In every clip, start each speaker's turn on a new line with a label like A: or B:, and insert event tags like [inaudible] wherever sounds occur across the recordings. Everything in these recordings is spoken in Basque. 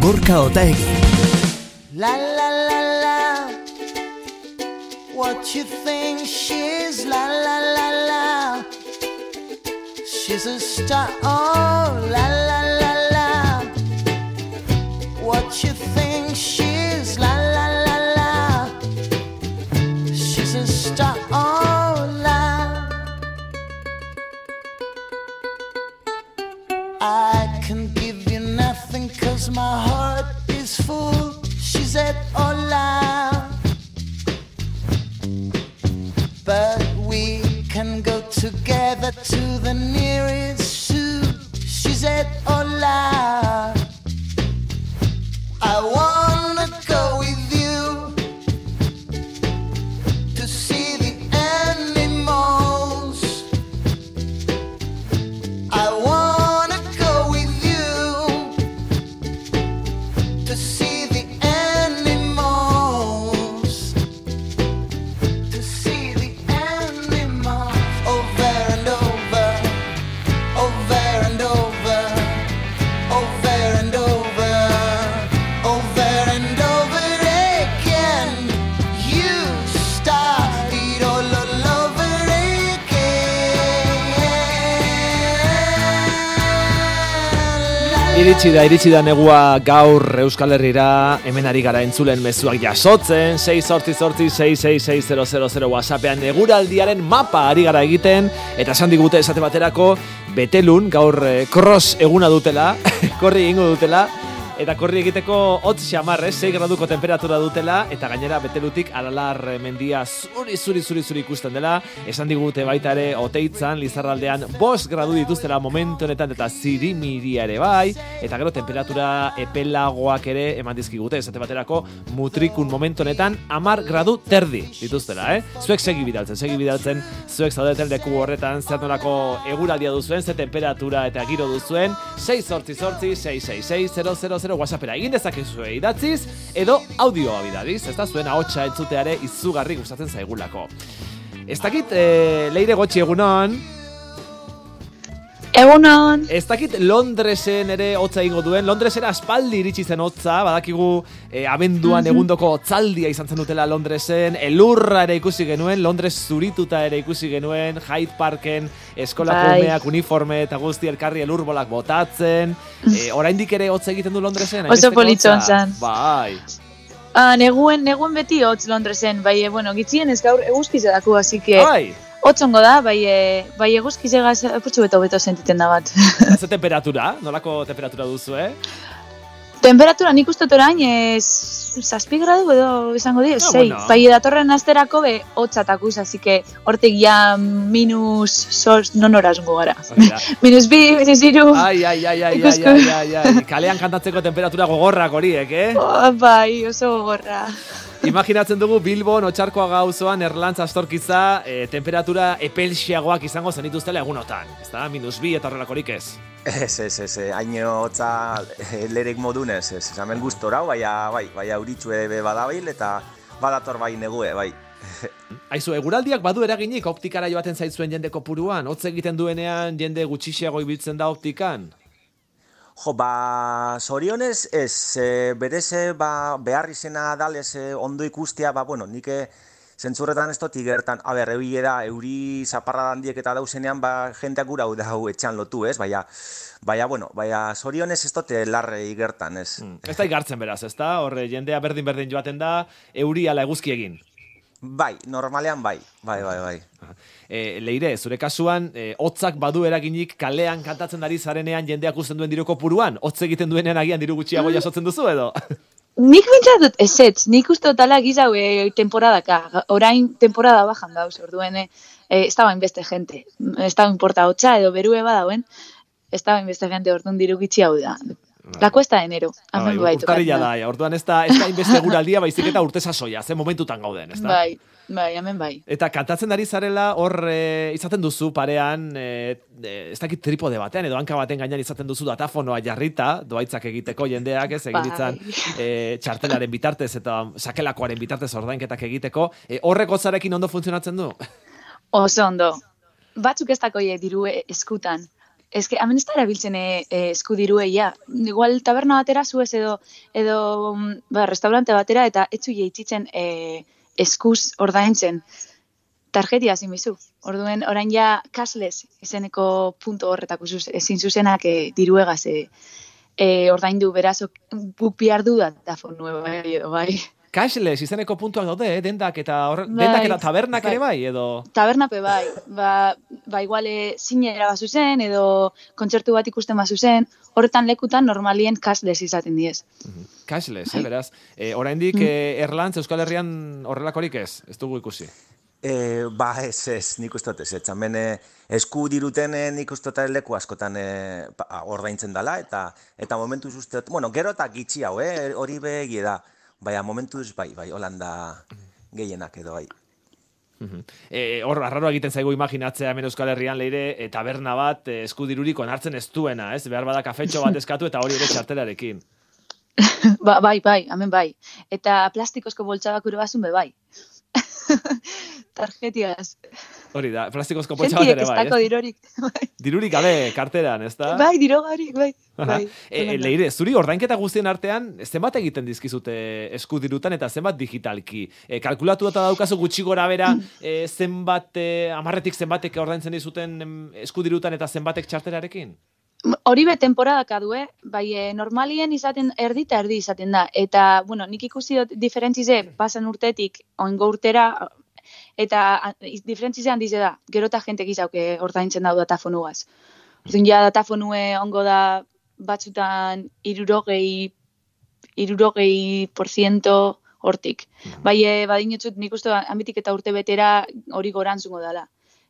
A: Gorka otaegi.
B: La la la la. What you think she's la la la la. She's a star. Oh la la my heart is full She said hola. But we can go together to the nearest zoo She said hola. I wanna
C: Iritsi da, iritsi da negua gaur Euskal Herrira, hemen ari gara entzulen mezuak jasotzen, 6 sortzi sortzi 6666000 whatsappean neguraldiaren mapa ari gara egiten, eta esan digute esate baterako, betelun gaur eh, cross eguna dutela, [laughs] korri egingo dutela, Eta korri egiteko hotz xamar, eh? 6 graduko temperatura dutela, eta gainera betelutik alalar eh, mendia zuri, zuri, zuri, zuri ikusten dela. Esan digute baita ere, oteitzan, lizarraldean, bos gradu dituztela momentu honetan, eta zirimiria ere bai, eta gero temperatura epelagoak ere eman dizkigute, esate baterako, mutrikun momentu honetan, amar gradu terdi dituztela, eh? Zuek segi bidaltzen, segi bidaltzen, zuek zaudeten leku horretan, zer eguraldia duzuen, ze temperatura eta giro duzuen, 6 sortzi sortzi, 666 000 whatsappera egin dezakezu idatziz, edo audioa bidaliz, ez da? Zuen ahotsa entzuteare izugarri gustatzen zaigulako. Ez dakit, e, leire gotxi egunon,
D: Egunon,
C: ez dakit Londresen ere hotza egingo duen, Londresera aspaldi iritsi zen hotza, badakigu e, abenduan egundoko hotzaldia izan zen dutela Londresen, elurra ere ikusi genuen, Londres zurituta ere ikusi genuen, Hyde Parken, eskolako
D: Bai.
C: umeak uniforme eta guzti elkarri elurbolak botatzen, e, [laughs] oraindik ere hotza egiten du Londresen?
D: Oso politxon zen.
C: Bai.
D: ah, neguen, neguen beti hotz Londresen, bai, eh, bueno, gitzien ez gaur así que
C: Bai,
D: hotzongo da, bai, eh, bai eguzkize gaz, putxu beto beto sentiten da bat. [laughs]
C: ze temperatura? Nolako temperatura duzu, eh?
D: Temperatura nik uste orain ez zazpi gradu edo izango di,
C: Ah,
D: sei.
C: bueno.
D: Bai, datorren asterako be hotzatakuz, así que hortik ja minus sos, non horazungo gara. [laughs] Minus bi, minus iru.
C: Ai, ai, ai, ai, ai, ai, ai, ai, kalean kantatzeko temperatura gogorrak horiek, eh?
D: Oh, bai, oso gogorra.
C: Imaginatzen dugu Bilbon, Otxarkoa gauzoan, Erlantz astorkiza, e, temperatura epelxiagoak izango zenituztela egunotan. Ez da, minus bi eta horrelakorik ez.
E: Ez, ez, ez, eh, haino hotza eh, lerek modunez, ez, ez, hemen gustora, baina, bai, bai, auritxu ere badabil, eta badator bai negue, bai. [laughs]
C: Aizu, eguraldiak badu eraginik optikara joaten zaitzuen jende kopuruan, hotz egiten duenean jende gutxixiago ibiltzen da optikan.
E: Jo, ba, zorionez, ez, e, berez, eh, ba, behar izena dalez eh, ondo ikustia, ba, bueno, nik zentzurretan ez dut igertan, a ber, euri da, euri zaparra handiek eta dauzenean, ba, jenteak gura hau da etxan lotu, ez, baina, baina, bueno, baina zorionez ez dut larre igertan, ez.
C: Ez da igartzen beraz, ez da? Horre, jendea berdin-berdin joaten da, euri ala eguzki egin.
E: Bai, normalean bai, bai, bai, bai.
C: E, leire, zure kasuan, e, hotzak badu eraginik kalean kantatzen ari zarenean jendeak usten duen diru kopuruan, hotz egiten duenean agian diru gutxiago jasotzen duzu edo? [laughs]
D: Nik bintzat dut ezetz, nik uste dutala gizau e, temporadaka, orain temporada bajan dauz, orduen e, ez da bain beste gente, ez da importa hotza edo berue badauen, ez da bain beste gente orduan diru gitxi hau da. La cuesta de enero, hemen bai
C: urtarrila da, orduan ez da, ez da inbeste guraldia, baizik eta urte sasoia, ze momentutan gauden, ez da?
D: Bai, bai, hemen bai.
C: Eta kantatzen ari zarela hor e, izaten duzu parean, e, ez dakit tripode batean, edo hanka baten gainean izaten duzu datafonoa jarrita, doaitzak egiteko jendeak, ez egin
D: Bai.
C: ditzan e, txartelaren bitartez eta sakelakoaren bitartez ordainketak egiteko. E, horrek hotzarekin ondo funtzionatzen du?
D: Oso ondo. Batzuk ez dakoie diru eskutan. Que, hemen ez da erabiltzen e, e, eskudirue, ja. Igual taberna batera zuez edo, edo mm, ba, restaurante batera, eta etzu jeitzitzen e, eskuz ordaintzen tarjetia ezin bizu. Orduen, orain ja cashless izeneko punto horretako ezin zuzenak e, diruegaz e, ordaindu beraz ok- guk bihar du da dafonu bai, edo bai.
C: Cashless izeneko puntuak daude, eh? dendak eta hor,
D: Bai,
C: dendak eta tabernak
D: bai.
C: ere bai, edo...
D: Tabernape bai, ba, ba igual e, zinera bazu zen, edo kontzertu bat ikusten bazu zen, horretan lekutan normalien cashless izaten diez.
C: Cashless,
D: Bai.
C: eh, beraz. E, oraindik
D: Mm.
C: eh, Erlantz Euskal Herrian horrelakorik ez, ez dugu ikusi.
E: E, ba, ez, ez, nik uste dut ez, ez, hemen eh, esku diruten eh, nik uste dut leku askotan e, ordaintzen dela, eta eta momentuz uste dut, bueno, gero eta gitxi hau, eh, hori begi da, baina momentuz bai, bai, holanda gehienak edo bai.
C: E, hor, arraro egiten zaigu imaginatzea hemen Euskal Herrian leire e, taberna bat e, eskudirurik onartzen ez duena, ez? Behar bada kafetxo bat [laughs] eskatu eta hori ere txartelarekin. [laughs]
D: Ba, bai, bai, hemen bai. Eta plastikozko boltsabak ure bazun be bai. [laughs] Tarjetiaz.
C: Hori da, plastikozko potxa bat ere bai, ez?
D: dirorik. [laughs] Bai,
C: Dirurik gabe karteran, ez da? [laughs]
D: bai dirogarik, bai. bai.
C: E, e, leire, zuri ordainketa guztien artean, zenbat egiten dizkizute eskudirutan eta zenbat digitalki? E, kalkulatu eta daukazu gutxi gora bera, [clears throat] e, zenbat, e, amarretik zenbatek ordaintzen dizuten eskudirutan eta zenbatek txarterarekin?
D: Hori be temporadaka du, eh? bai e, normalien izaten erdi eta erdi izaten da. Eta, bueno, nik ikusi dut diferentzize pasan urtetik oingo urtera, eta a- iz- diferentzize handize da. Gero eta jente gizauke ordaintzen dau datafonugaz. Orduan ja datafonue ongo da batzutan irurogei, irurogei por ciento hortik. Bai, e, badinotzut nik uste amitik eta urte betera hori gorantzungo dela.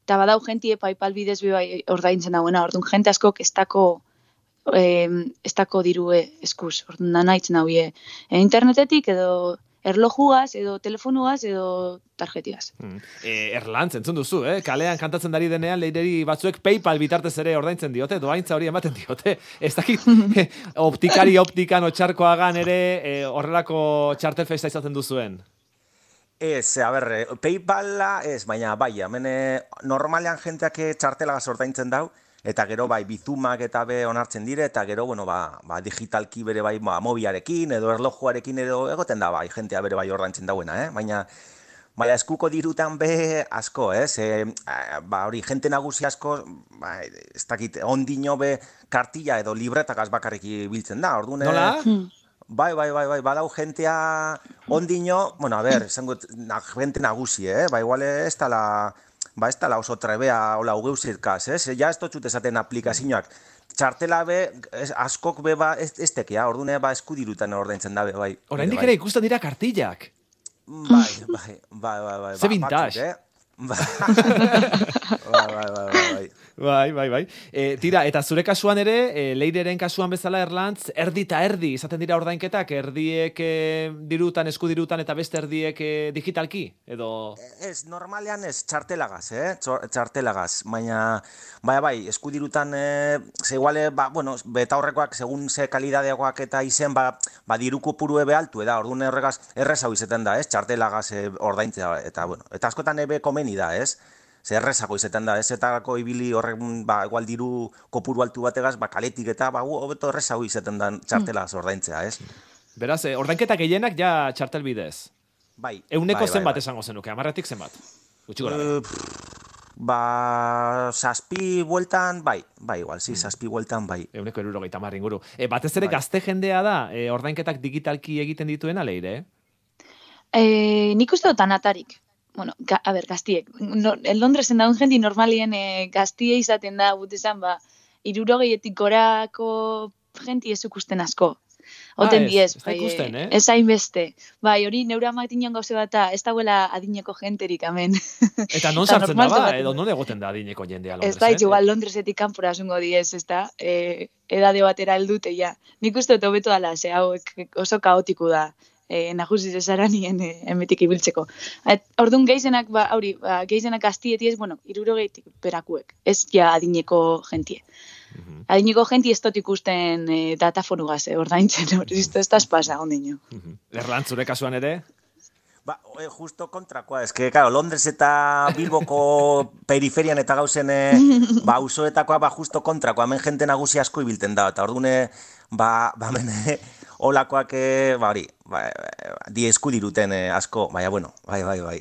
D: Eta badau jentie PayPal bidez bai ordaintzen dauena, orduan jente askok ez dako em, ez dako dirue eskuz, orduan da nahitzen hau e, internetetik edo erlojugaz, edo telefonuaz, edo tarjetiaz.
C: Hmm. E, Erlantz, entzun duzu, eh? Kalean kantatzen dari denean leireri batzuek PayPal bitartez ere ordaintzen diote, doaintza hori ematen diote. [laughs] Ez dakit, eh, [laughs] optikari optikan otxarkoagan ere eh, horrelako txartel festa izaten duzuen.
E: Ez, a ber, eh, Paypala ez, baina bai, hemen eh, normalean jenteak eh, txartelagaz ordaintzen dau, eta gero bai bizumak eta be onartzen dire, eta gero, bueno, ba, ba digitalki bere bai ba, mobiarekin edo erlojuarekin edo egoten da bai, jentea bere bai ordaintzen dauena, eh? Baina, Baina eskuko dirutan be asko, ez? E, ba, hori, jente nagusi asko, ba, ez dakit, ondino be kartilla edo libretakaz bakarrik biltzen da, orduan... eh,
C: Nola?
E: Bai, bai, bai, bai, badau jentea ondino, bueno, a ber, esango, na, gente nagusi, eh? Ba, igual ez tala, ba, ez tala oso trebea, hola, ugeu zirkaz, ez? Ja ez totxut esaten aplikazioak. Txartela be, ez, askok be, ba, ez, ez tekea, ordune, ba, eskudirutan ordaintzen da, be, bai.
C: Oraindik
E: bai.
C: ere ikusten dira kartillak.
E: Bai, bai, bai, bai, bai.
C: Ze
E: ba,
C: vintage.
E: batzuk, eh? [laughs] Bai, bai, bai, bai, bai.
C: Bai, bai, bai. E, tira, eta zure kasuan ere, e, leireren kasuan bezala Erlantz, erdi eta erdi izaten dira ordainketak, erdiek e, dirutan, eskudirutan eta beste erdiek e, digitalki, edo...
E: Ez, normalean ez, txartelagaz, eh? Txartelagaz, baina, bai, bai, eskudirutan, eh, ze iguale, ba, bueno, beta horrekoak, segun ze kalidadeagoak eta izen, ba, ba diruko puru ebe altu, eda, orduan horregaz, errez hau izaten da, ez, txartelagaz eh, ordaintzea, eta, bueno, eta askotan ebe komeni da, ez? Ze errezago izaten da, ez etako ibili horrek, ba, igual diru kopuru altu bategaz, ba, kaletik eta, ba, hobeto errezago izaten da txartelagaz ordaintzea, ez?
C: Beraz, e, ordainketa gehienak ja txartel bidez.
E: Bai.
C: Euneko
E: bai, bai,
C: zenbat
E: bai.
C: esango zenuke, amarretik zenbat? Gutxi gora.
E: Eh, ba, zazpi bueltan, bai, bai, igual, sí, zazpi bueltan, bai.
C: Euneko erurogeita hamar inguru. E, batez ere
E: Bai.
C: gazte jendea da, e, ordainketak digitalki egiten dituena leire, eh?
D: E, nik uste dut anatarik. Bueno, ga, a ber, gaztiek. No, en Londresen daun jendi normalien e, gaztie izaten da, gut esan, ba, irurogeietik gorako jenti ez ikusten asko. Oten
C: Ah, ez,
D: diez,
C: ez da ikusten, eh?
D: Ez hainbeste. Bai, hori neura amak dinon gauze bat da, ez dagoela adineko jenterik, amen. [laughs]
C: Eta non sartzen da ba, edo non egoten da adineko jendea
D: Ez
C: Londres,
D: da,
C: eh?
D: igual Londresetik kanpora zungo diez, ez da, e, edade batera heldute ja. Nik uste dut hobeto dala, ze hau oso kaotiku da, e, najusiz ezara nien e, emetik ibiltzeko. Et, orduan geizenak, ba, hori, ba, geizenak aztietiez, bueno, irurogeitik berakuek, ez ja adineko jentie.
C: Mhm.
D: Adineko jentie ez dut ikusten e, datafonugaz, e, ordaintzen, hori, ez da espasa, ondino.
C: Mhm. Erlantz, zure kasuan ere?
E: Ba, e, justo kontrakoa, eske, claro, Londres eta Bilboko [laughs] periferian eta gauzen, e, ba, usoetakoa, ba, justo kontrakoa, hemen jente nagusi asko ibilten da, eta ordune, ba, ba, hemen, e, olakoak, e, ba, hori, ba, e, di eskudiruten e, asko, baina, bueno, bai, bai, bai.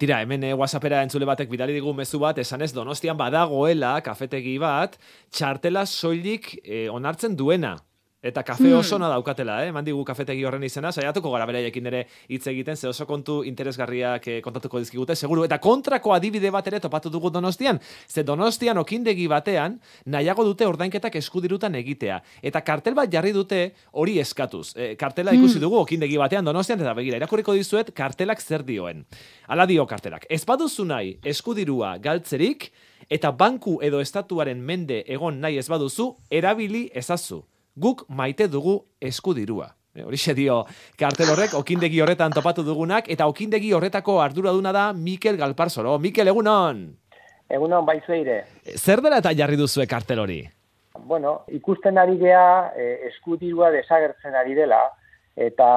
C: Tira, hemen e, WhatsAppera entzule batek bidali digu mezu bat, esanez donostian badagoela kafetegi bat, txartela soilik e, onartzen duena. Eta kafe oso na daukatela, eh? Mandigu kafetegi horren izena, saiatuko gara beraiekin ere hitz egiten, ze oso kontu interesgarriak eh, kontatuko dizkigute, seguru. Eta kontrako adibide bat ere topatu dugu donostian, ze donostian okindegi batean, nahiago dute ordainketak eskudirutan egitea. Eta kartel bat jarri dute hori eskatuz. E, kartela ikusi dugu okindegi batean donostian, eta begira, irakurriko dizuet kartelak zer dioen. Hala dio kartelak. Ez baduzu nahi eskudirua galtzerik, eta banku edo estatuaren mende egon nahi ez baduzu, erabili ezazu guk maite dugu eskudirua. E, Horixe dio kartel horrek, okindegi horretan topatu dugunak, eta okindegi horretako arduraduna da Mikel Galparzoro. Mikel, egunon!
F: Egunon, bai zueire.
C: E, Zer dela eta jarri duzue kartel hori?
F: Bueno, ikusten ari gea eh, eskudirua desagertzen ari dela, eta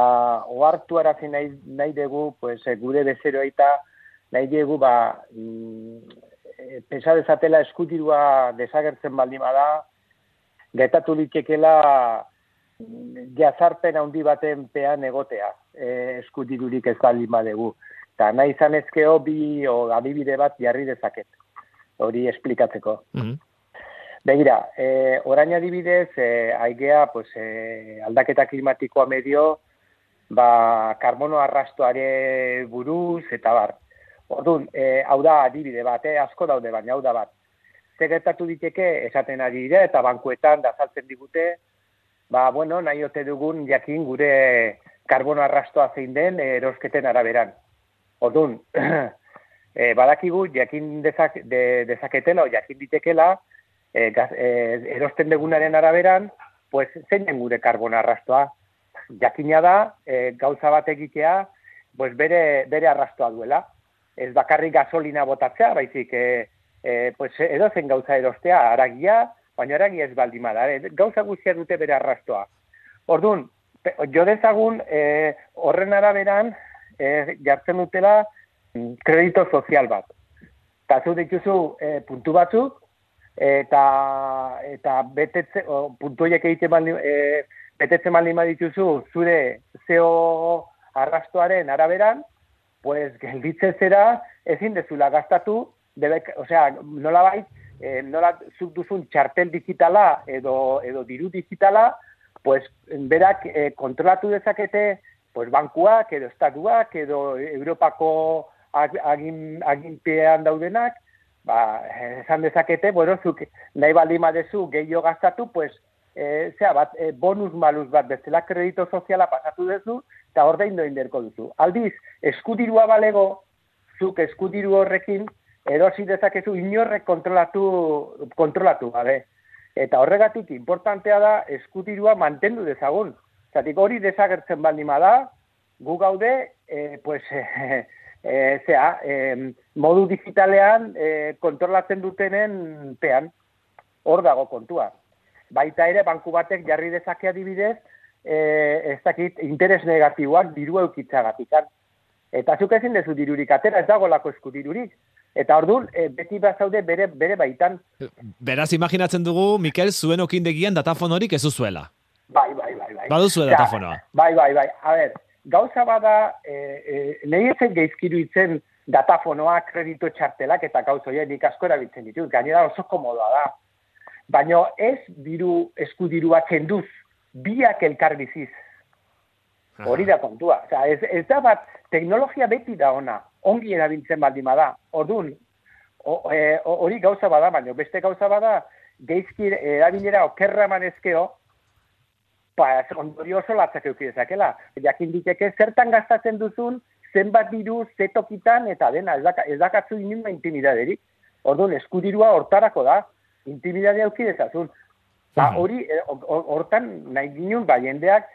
F: ohartu arazi nahi, nahi dugu, pues, eh, gure bezero eta nahi dugu, ba, mm, eh, pesa dezatela eskudirua desagertzen baldin bada, getatu litekela mm, jazarpen handi baten pean egotea, e, eskudirurik ez baldin badegu. Eta nahi izan ezkeo bi o, adibide bat jarri dezaket, hori esplikatzeko.
C: Mhm.
F: Begira, e, orain adibidez, e, aigea pues, e, aldaketa klimatikoa medio, ba, karbono arrastoare buruz, eta bar. Orduan, e, hau da adibide bat, eh? asko daude, baina hau da bat. Ze gertatu diteke, esaten ari dira, eta bankuetan da saltzen digute, ba, bueno, nahi ote dugun jakin gure karbono arrastoa zein den erosketen araberan. Orduan, [clears throat] e, badakigu jakin dezak, de, dezaketela o jakin ditekela, e, gaz, e, erosten degunaren araberan, pues zeinen gure karbono arrastoa. Jakina da, e, gauza bat egitea, pues bere, bere arrastoa duela. Ez bakarrik gasolina botatzea, baizik, e, e, pues edo zen gauza erostea, aragia, baina aragia ez baldin bada. E, gauza guztia dute bere arrastoa. Orduan, jo dezagun e, horren araberan e, jartzen dutela mm, kredito sozial bat. Eta zu dituzu e, puntu batzuk, eta eta betetze o, horiek egiten baldin e, betetzen baldin badituzu zure zeo arrastoaren araberan, pues gelditzen zera ezin dezula gastatu, debek, osea, nolabait, e, nola zuk duzun txartel digitala edo edo diru digitala, pues berak e, kontrolatu dezakete pues bankuak edo estatuak edo Europako ag- agin, aginpean daudenak, ba, esan dezakete, bueno, zuk nahi baldin badezu gehiago gastatu, pues, e, zera bat, e, bonus malus bat bezala kredito soziala pasatu duzu, eta ordein doin derko duzu. Aldiz, eskudirua balego, zuk eskudiru horrekin, erosi dezakezu inorrek kontrolatu, kontrolatu gabe. Eta horregatik importantea da eskudirua mantendu dezagun. Zatik hori desagertzen baldin bada, gu gaude, e, pues, e, e, zea, e, modu digitalean e, kontrolatzen dutenen pean, hor dago kontua. Baita ere, banku batek jarri dezake adibidez, e, ez dakit, interes negatiboak diru eukitzagatik. Eta zuk ezin dezu dirurik atera, ez dago lako eskudirurik. Eta orduan, e, beti bazaude bere, bere baitan,
C: Beraz, imaginatzen dugu, Mikel, zuen okindegian datafonorik ez duzuela.
F: bai, bai, bai. bai.
C: Baduzue
F: Osea,
C: datafonoa.
F: Bai, bai, bai. A ber, gauza bada, e, e, nahi ezen geizkiru itzen datafonoa, kredito txartelak eta gauza horiek nik asko erabiltzen ditut. Gainera oso komodoa da. Baina ez diru eskudirua kenduz, biak elkar biziz. Hori da kontua. Osea, ez, ez da bat, teknologia beti da ona, ongi erabiltzen baldin bada. Orduan, e, hori gauza bada, baina beste gauza bada, geizki erabilera okerra manezkeo, ba, ondorio oso latzak euki dezakela. Jakin diteke zertan gastatzen duzun, zenbat diru, ze tokitan, eta dena, ez, daka, ez dakatzu inunba intimidaderik. Orduan, eskudirua hortarako da, intimidadea euki dezazun. Ba, hori, ho- ho- hortan, nahi ginen, ba, jendeak,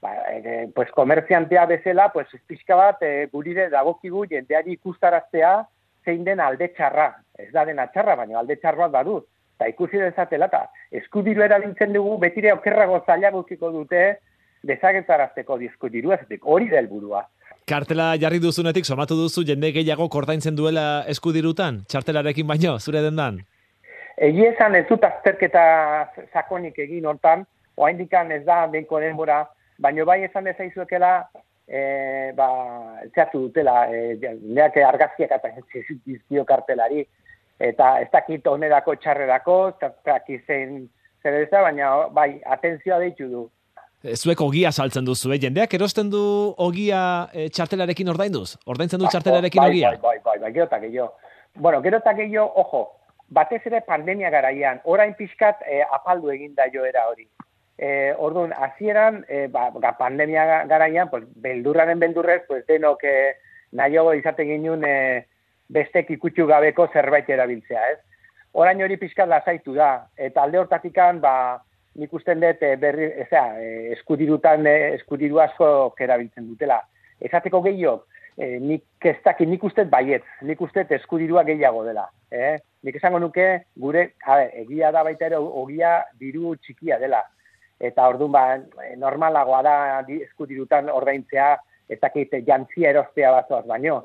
F: ba, e, pues, komerziantea bezala, pues, pixka bat, e, gurire dagokigu jendeari ikustaraztea zein den alde txarra. Ez da dena txarra, baina alde txarra bat badu. Eta ikusi dezatela, eta eskudiru erabiltzen dugu, betire okerrago zaila gukiko dute, desagetzarazteko diskudiru, ez hori da helburua.
C: Kartela jarri duzunetik, somatu duzu jende gehiago kordaintzen duela eskudirutan, txartelarekin baino, zure dendan?
F: Egi esan ez dut azterketa sakonik egin hortan, oaindikan ez da benko denbora, baino bai esan ezaizuekela, e, ba, zeatu dutela, e, neak argazkiak eta [laughs] dizkio kartelari, eta ez dakit onerako txarrerako, ez dakit zein zer ez da, baina bai, atentzioa deitu du.
C: E, Zuek ogia saltzen duzu, eh? jendeak erosten du ogia e, txartelarekin ordainduz? Ordaintzen du
F: Ba,
C: txartelarekin
F: bai,
C: ogia?
F: Bai, bai, bai, bai, gero eta gehiago. Bueno, gero eta gehiago, ojo, batez ere pandemia garaian, orain pixkat e, apaldu egin da joera hori. E, orduan, hasieran e, ba, pandemia ga- garaian, pues, beldurraren beldurrez, pues, denok e, nahiago izate ginen e, bestek ikutsu gabeko zerbait erabiltzea, ez? Orain hori pixkat lasaitu da, eta alde hortatikan, ba, nik usten dut e, berri, ezea, e, eskudirutan e, eskudiru asko erabiltzen dutela. Esateko gehiago, e, nik ez dakit, nik uste dut baietz, nik uste dut eskudirua gehiago dela. Eh? Nik esango nuke, gure, a ber, egia da baita ere, ogia diru txikia dela. Eta orduan ba, e, normalagoa da di- eskudirutan ordaintzea, ez dakit jantzia erostea bazoaz baino.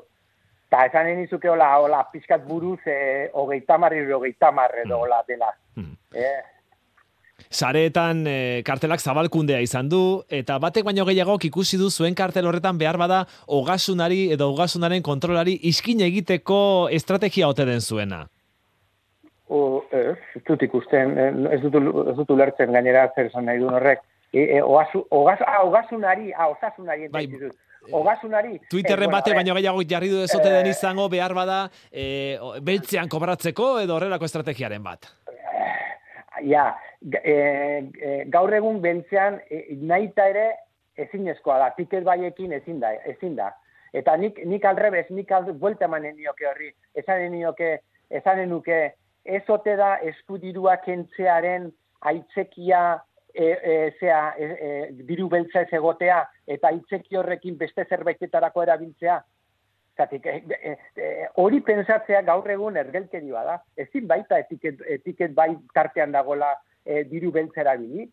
F: Eta esan nizuke hola, hola, pixkat buruz, e, hogeita marri, hogeita marre edo hola dela.
C: Hmm.
F: Eh?
C: Sareetan e, kartelak zabalkundea izan du, eta batek baino gehiago ikusi du zuen kartel horretan behar bada ogasunari edo ogasunaren kontrolari iskin egiteko estrategia ote den zuena.
F: O, ez, ez dut ikusten, eh, ez dut, ez dut ulertzen gainera zer esan nahi duen horrek. E, e, ogasu, ogas, ah, ogasunari, ah, osasunari
C: Bai,
F: dut. Ogasunari.
C: Twitterren
F: eh, bueno,
C: bate baino gehiago jarri du ezote den
F: Eh.
C: izango behar bada e, beltzean kobratzeko edo horrelako estrategiaren bat.
F: Ja, ga- gaur egun beltzean e, naita ere ezinezkoa da, tiket baiekin ezin da, ezin da. Eta nik, nik alrebez, nik alde, buelta emanen nioke horri, esanen nioke, esanen nuke, ez ote da eskudirua kentzearen aitzekia e, e, zea, e, e, diru beltza ez egotea, eta aitzeki horrekin beste zerbaitetarako erabiltzea. Zatik, e, e, e, hori pensatzea gaur egun ergelkerioa da. Ezin baita etiket, etiket bai tartean dagola e, diru beltza erabili.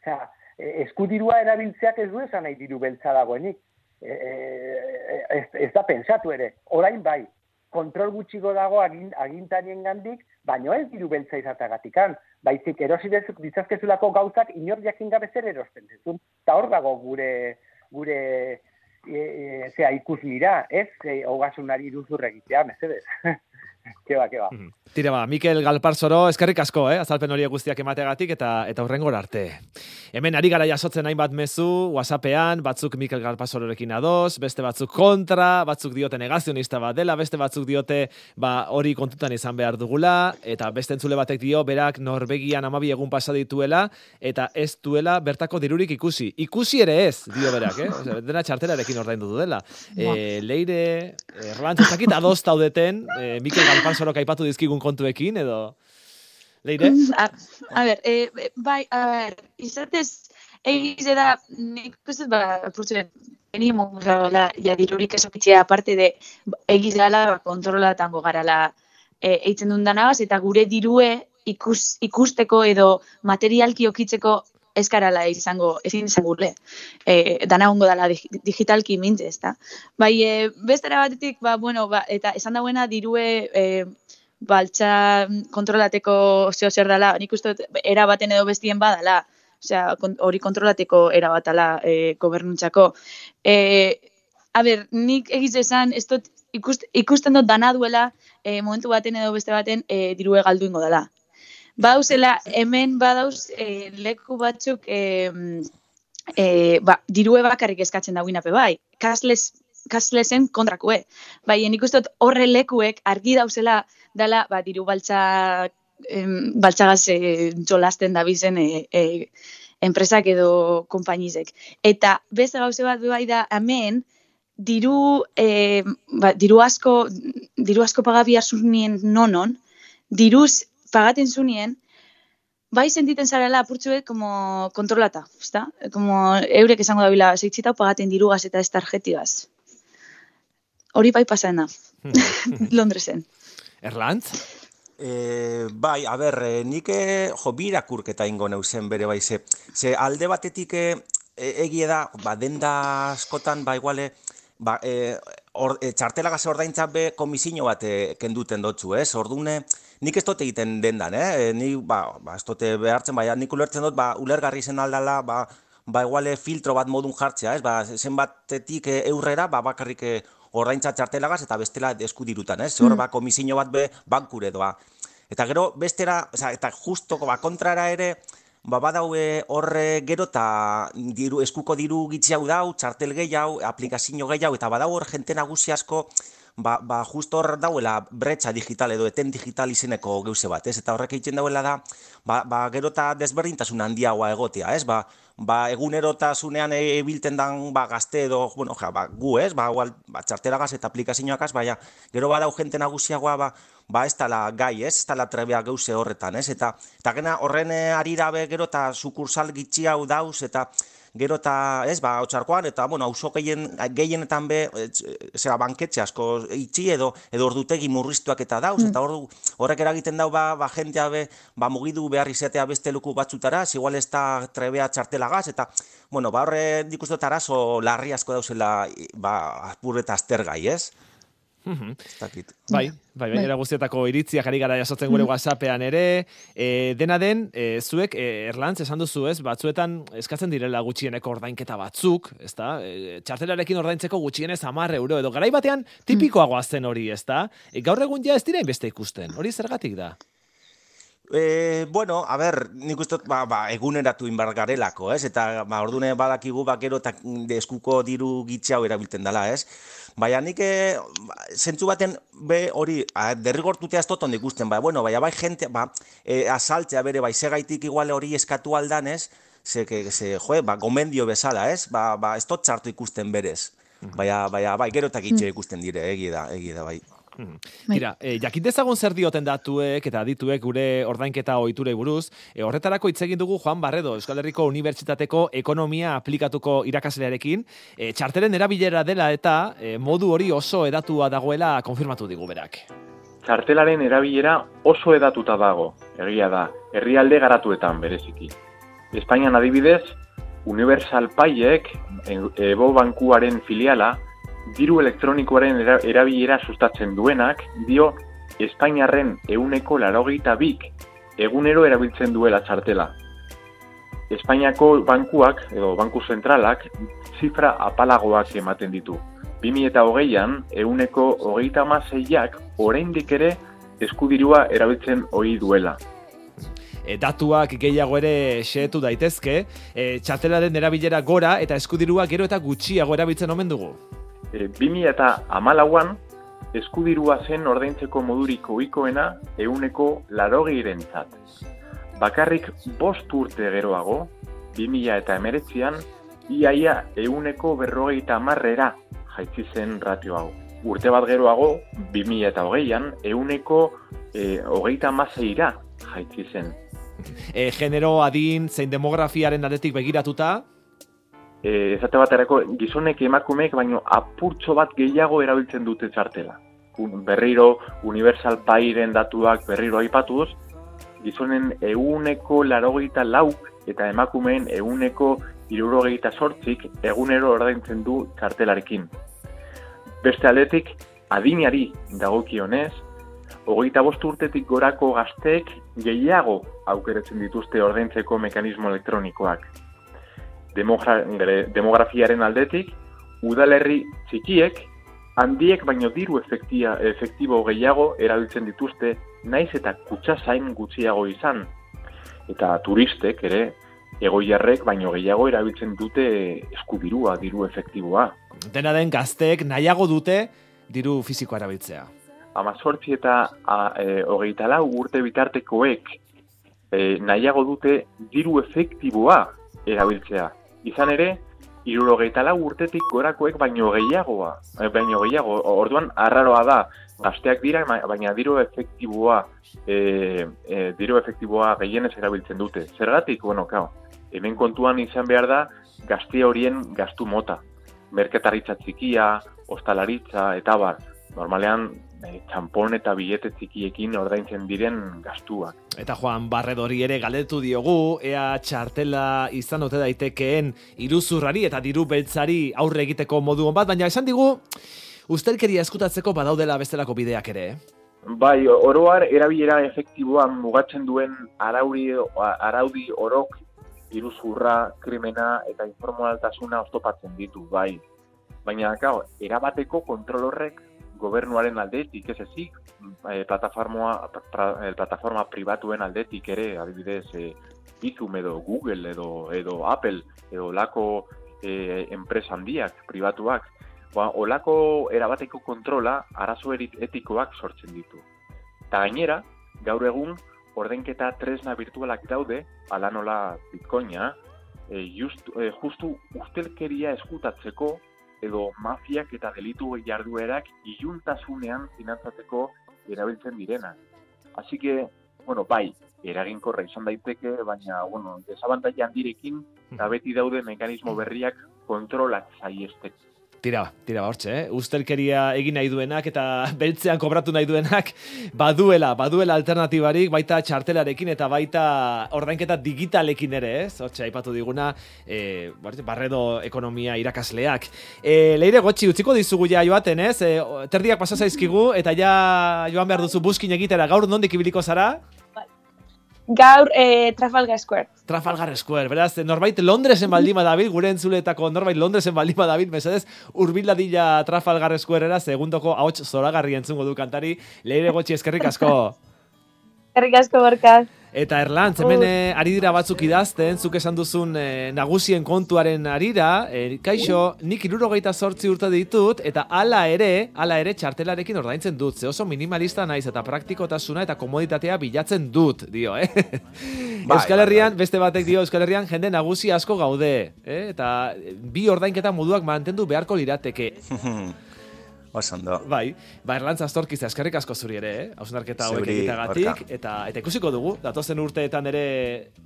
F: Osea, e, eskudirua erabiltzeak ez du esan nahi diru beltza dagoenik. E, e, ez, ez da pensatu ere. Orain bai, kontrol gutxiko dago agin, agintarien gandik, baino ez diru beltza izatagatikan. Baizik erosi dezuk ditzazkezulako gauzak inor jakin gabe zer erosten dezun. Eta hor dago gure gure e, e, zea ikusmira, ez? E, ogasunari iruzur mesedez. [laughs] keba, keba.
C: Tira ba, Mikel Galparzoro, eskerrik asko, eh? azalpen horiek guztiak emateagatik eta eta hurrengora arte. Hemen ari gara jasotzen hainbat mezu, WhatsAppean, batzuk Mikel Galparzororekin ados, beste batzuk kontra, batzuk diote negazionista bat dela, beste batzuk diote ba, hori kontutan izan behar dugula, eta beste entzule batek dio, berak Norvegian amabi egun pasa dituela, eta ez duela bertako dirurik ikusi. Ikusi ere ez, dio berak, eh? Osea, dena txartelarekin ordaindu du dela. E, leire, erlantz ez dakit ados taudeten, e, Mikel Galparzorok aipatu dizkigun kontuekin, edo... Leire?
D: A, a ber, e, bai, a ber, izatez, egize da, nik uste, ba, apurtzu, venimos la, ja dirurik esokitzea, aparte de, egiz gala, ba, kontrolatango garala, e, eitzen duen danagaz, eta gure dirue ikus, ikusteko edo materialki okitzeko ez garala izango, ezin izango gure. E, dana ongo dala dig- digitalki mintze, ez da. Bai, e, bestera batetik, ba, bueno, ba, eta esan dauena dirue, e, baltza kontrolateko zeo zer dala, nik uste era baten edo bestien badala, osea, hori kontrolateko era batala e, gobernuntzako. E, a ber, nik egiz esan, ez dut ikust, ikusten dut dana duela e, momentu baten edo beste baten e, dirue galdu ingo dela. Bauzela, hemen badauz e, leku batzuk e, e, ba, dirue bakarrik eskatzen dauinape bai. Kasles, kaslesen kontrakue. Bai, nik uste horre lekuek argi dauzela dala ba, diru baltza em, baltzagaz e, jolasten dabizen e, e, enpresak edo konpainizek. Eta beste gauze bat bai da hemen diru, e, ba, diru asko diru asko pagabi zunien nonon, diruz pagaten zunien, bai sentiten zarela apurtzuet como kontrolata, ezta? Como eurek esango dabila, zeitzita pagaten dirugaz eta ez tarjetigaz. Hori bai pasaen da, [laughs] Londresen.
C: Erlantz?
E: E, bai, a ber, e, nik e, jo, bi irakurketa ingo neuzen bere bai, ze, ze alde batetik e, egie da, ba, denda askotan, ba, iguale, ba, e, or, e, txartelagaz ordaintza be komisio bat e, kenduten dotzu, ez? Ordune, nik ez dut egiten dendan, eh? E, ni, ba, ba, ez dut behartzen, baina nik ulertzen dut, ba, ulergarri zen aldala, ba, ba, iguale filtro bat modun jartzea, ez? Ba, zenbatetik e, eurrera, ba, bakarrik e, ordaintza txartelagaz eta bestela eskudirutan, ez? Hor, mm. ba, komisio bat be, bankure doa. Eta gero, bestera, oza, eta justo, ba, kontrara ere, ba, badaue horre gero eta diru, eskuko diru gitzi hau dau, txartel gehiago, aplikazio gehiago, eta badau hor jente nagusi asko, ba, ba justo hor dauela bretxa digital edo eten digital izeneko geuse bat, ez? Eta horrek egiten dauela da, ba, ba gero eta desberdintasun handiagoa egotea, ez? Ba, ba egunerotasunean ebilten dan ba, gazte edo, bueno, ja, ba, gu, ez? Ba, ba, txartelagaz eta aplikazioakaz, baina gero badau jente nagusiagoa, ba, ba ez tala gai, ez, ez tala trebea geuse horretan, ez, eta, eta gena horren eh, arira be gero eta sukursal gitxi hau dauz, eta gero eta, ez, ba, otxarkoan, eta, bueno, auso gehien, gehienetan be, zera, banketxe asko itxi edo, edo ordutegi murriztuak eta dauz, mm. eta ordu, horrek eragiten dau, ba, ba jentea be, ba, mugidu behar izatea beste luku batzutara, igual ez da trebea txartelagaz, eta, bueno, ba, horre dikuztu arazo larri asko dauzela, ba, apurreta aztergai, ez?
C: Mm Bai, bai, bai, era guztietako iritziak ari gara jasotzen gure WhatsAppean ere, e, dena den, e, zuek, e, Erlantz, esan duzu ez, batzuetan eskatzen direla gutxieneko ordainketa batzuk, ez da, e, txartelarekin ordaintzeko gutxienez amar euro, edo. Garai batean tipikoagoa zen hori, ez da, e, gaur egun ja ez dira beste ikusten, hori zergatik da?
E: E, bueno, a ber, nik uste ba, ba, eguneratu inbargarelako, ez? Eta ba, ordune badakigu bakero eta eskuko diru gitxau erabiltzen dela, ez? Baina nik e, zentzu baten be hori derrigortutea ez toton ikusten, ba, bueno, baina bai jente, ba, e, asaltzea bere, bai segaitik igual hori eskatu aldan ez, ze, que, ze, joe, ba, gomendio bezala ez, ba, ba, ez tot txartu ikusten berez. Baina, baina, bai, gero eta gitxe ikusten dire, egi da, egi da, bai.
C: Hmm. Mira, e, jakin dezagun zer dioten datuek eta dituek gure ordainketa ohiture buruz, e, horretarako hitz egin dugu Juan Barredo, Euskal Herriko Unibertsitateko ekonomia aplikatuko irakaslearekin, e, txartelen erabilera dela eta e, modu hori oso edatua dagoela konfirmatu digu berak.
G: Txartelaren erabilera oso edatuta dago, egia da, herrialde garatuetan bereziki. Espainian adibidez, Universal Payek, Ebo Bankuaren filiala, diru elektronikoaren erabilera sustatzen duenak, dio Espainiarren euneko larogeita bik egunero erabiltzen duela txartela. Espainiako bankuak, edo banku zentralak, zifra apalagoak ematen ditu. 2008an, euneko hogeita mazeiak, oraindik ere, eskudirua erabiltzen ohi duela.
C: E, datuak gehiago ere xeetu daitezke, e, txartelaren erabilera gora eta eskudirua gero eta gutxiago erabiltzen omen dugu
G: e, 2000 eta amalauan, eskudirua zen ordaintzeko moduriko ikoena euneko larogeiren zat. Bakarrik bost urte geroago, 2000 eta emeretzian, iaia euneko berrogeita marrera jaitzi zen ratio hau. Urte bat geroago, 2000 eta hogeian, euneko e, hogeita mazeira jaitzi zen.
C: E, genero, adin, zein demografiaren adetik begiratuta,
G: e, ezate baterako gizonek emakumeek baino apurtxo bat gehiago erabiltzen dute txartela. berriro Universal Pairen datuak berriro aipatuz, gizonen euneko larogeita lauk eta emakumeen euneko irurogeita sortzik egunero ordaintzen du txartelarekin. Beste aldetik, adinari dagokionez, hogeita bost urtetik gorako gazteek gehiago aukeretzen dituzte ordaintzeko mekanismo elektronikoak demografiaren aldetik, udalerri txikiek, handiek baino diru efektia, efektibo gehiago erabiltzen dituzte, naiz eta kutsa gutxiago izan. Eta turistek ere, egoiarrek baino gehiago erabiltzen dute eskudirua, diru efektiboa.
C: Dena den gazteek nahiago dute diru fizikoa erabiltzea.
G: Amazortzi eta e, hogeita lau urte bitartekoek e, nahiago dute diru efektiboa erabiltzea. Izan ere, irurogeita lau urtetik gorakoek baino gehiagoa, eh, baino gehiago, orduan arraroa da, gazteak dira, baina diru efektiboa, e, e, diru efektiboa gehienez erabiltzen dute. Zergatik, bueno, kao, hemen kontuan izan behar da, gazte horien gaztu mota. Merketaritza txikia, ostalaritza, eta bar. Normalean e, txampon eta bilete txikiekin ordaintzen diren gastuak.
C: Eta Juan Barredori ere galdetu diogu, ea txartela izan ote daitekeen iruzurrari eta diru beltzari aurre egiteko modu bat, baina esan digu, ustelkeria eskutatzeko badaudela bestelako bideak ere, eh?
G: Bai, oroar erabilera efektiboan mugatzen duen araudi, araudi orok iruzurra, krimena eta informaltasuna oztopatzen ditu, bai. Baina, gau, erabateko kontrol horrek gobernuaren aldetik, ez ezik, e, plataforma, pra, e, plataforma pribatuen aldetik ere, adibidez, e, Izum edo Google edo, edo Apple edo lako e, enpresa handiak, pribatuak, ba, olako erabateko kontrola arazo etikoak sortzen ditu. Ta gainera, gaur egun, ordenketa tresna virtualak daude, ala nola bitcoina, e, just, e, justu ustelkeria eskutatzeko edo mafiak eta delitu jarduerak iuntasunean finantzatzeko erabiltzen direna. Así que, bueno, bai, eraginkorra izan daiteke, baina, bueno, desabantaia handirekin, eta beti daude mekanismo berriak kontrolak zaiesteko.
C: Tira, tira hortxe, eh? Ustelkeria egin nahi duenak eta [laughs] beltzean kobratu nahi duenak baduela, baduela alternatibarik baita txartelarekin eta baita ordainketa digitalekin ere, ez? Hortxe, aipatu diguna, e, barredo ekonomia irakasleak. E, leire gotxi, utziko dizugu ja joaten, ez? E, terdiak pasazaizkigu eta ja joan behar duzu buskin egitera, gaur nondik ibiliko zara?
D: Gaur eh, Trafalgar Square.
C: Trafalgar Square, beraz, norbait Londresen baldima David, gure entzuletako norbait Londresen baldima David, mesedez, urbil dadila Trafalgar Square segundoko ahots zoragarri entzungo du kantari, leire gotxi eskerrik asko. [laughs]
D: Eskerrik asko, Borkaz.
C: Eta Erlantz, hemen eh, ari dira batzuk idazten, zuk esan duzun e, nagusien kontuaren arira, e, kaixo, nik irurogeita sortzi urte ditut, eta hala ere, hala ere txartelarekin ordaintzen dut, ze oso minimalista naiz eta praktikotasuna eta komoditatea bilatzen dut, dio, eh? Bai, Euskal bai, Herrian, bai. beste batek dio, Euskal Herrian jende nagusi asko gaude, eh? eta bi ordainketa moduak mantendu beharko lirateke. [laughs]
E: Osondo.
C: Bai, ba Erlantza Astorkiz eskerrik asko zuri ere, eh? Ausnarketa hauek egitagatik eta eta ikusiko dugu datozen urteetan ere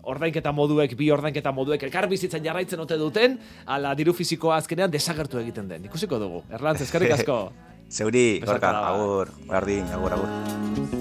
C: ordainketa moduek, bi ordainketa moduek elkar bizitzen jarraitzen ote duten, ala diru fisikoa azkenean desagertu egiten den. Ikusiko dugu. Erlantza eskerrik asko. [laughs]
E: Zeuri, gorka, agur, berdin, agur, agur.